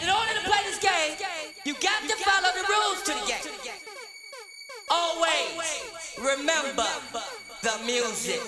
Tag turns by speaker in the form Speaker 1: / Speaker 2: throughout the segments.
Speaker 1: And in order to
Speaker 2: play this game, you got to follow the rules to the game. Always remember
Speaker 3: the music.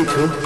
Speaker 4: Okay.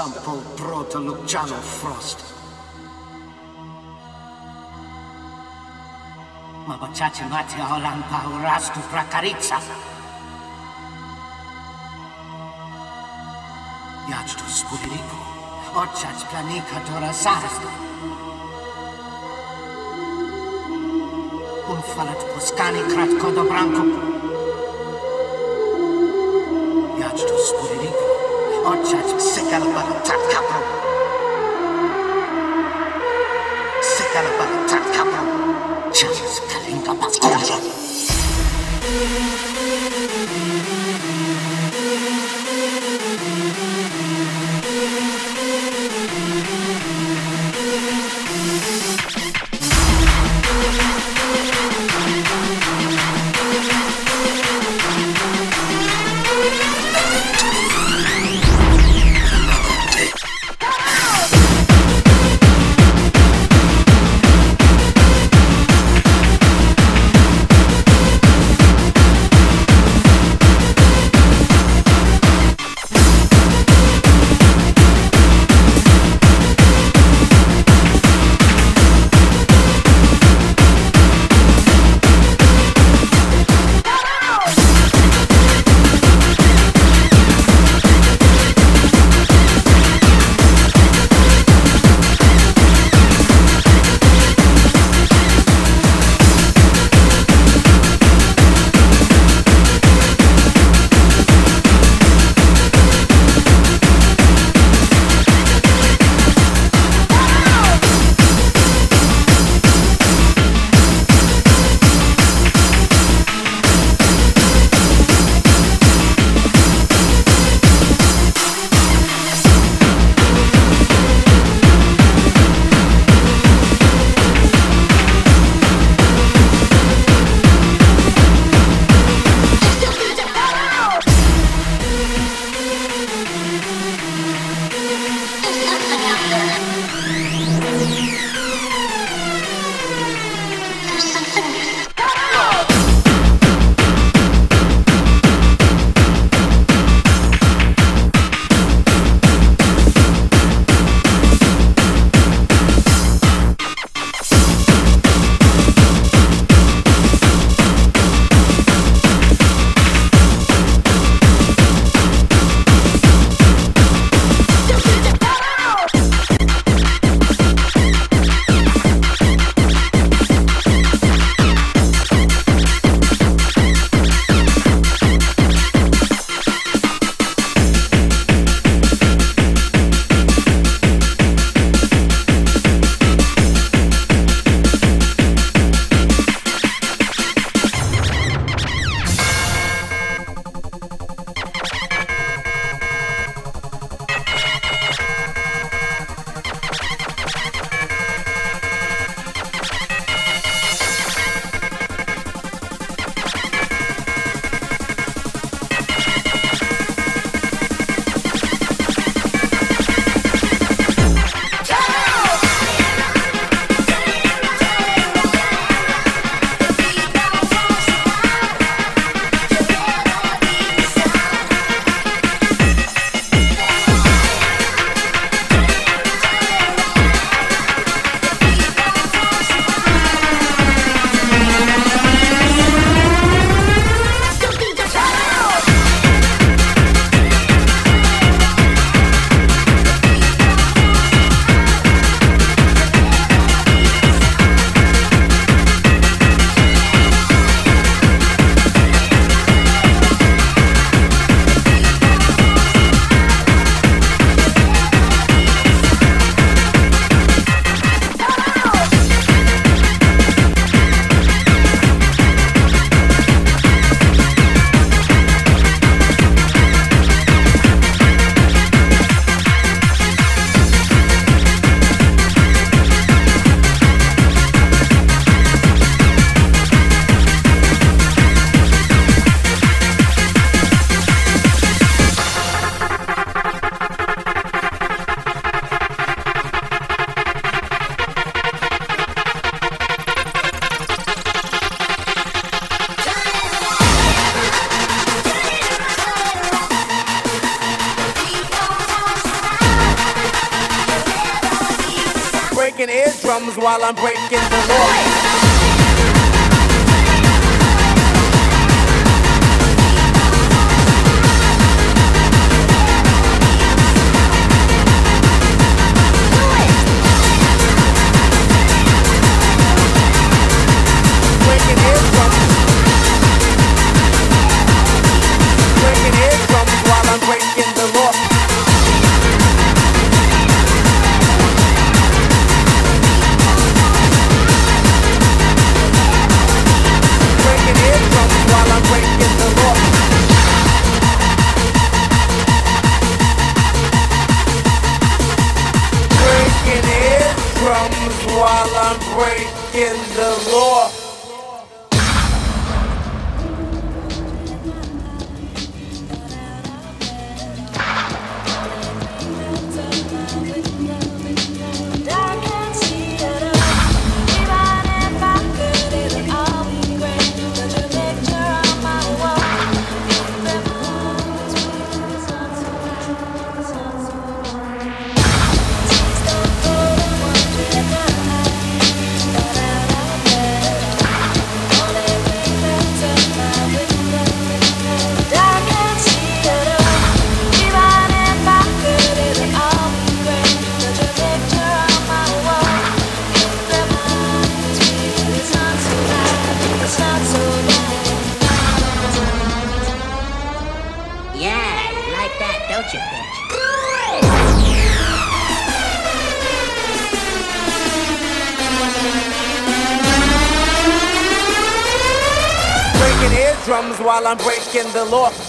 Speaker 4: Prociribus istampo prota Luciano Frost. Ma baciaci mate holan paurastu prakarica. Jać tu spudiriku, oczać planika dora sarasta. Un falat poscani kratko do branko. Jać tu spudiriku, oczać sekal balatat kapro. Sekal balatat kapro. Chas kalinga paskolja.
Speaker 5: Thank the law.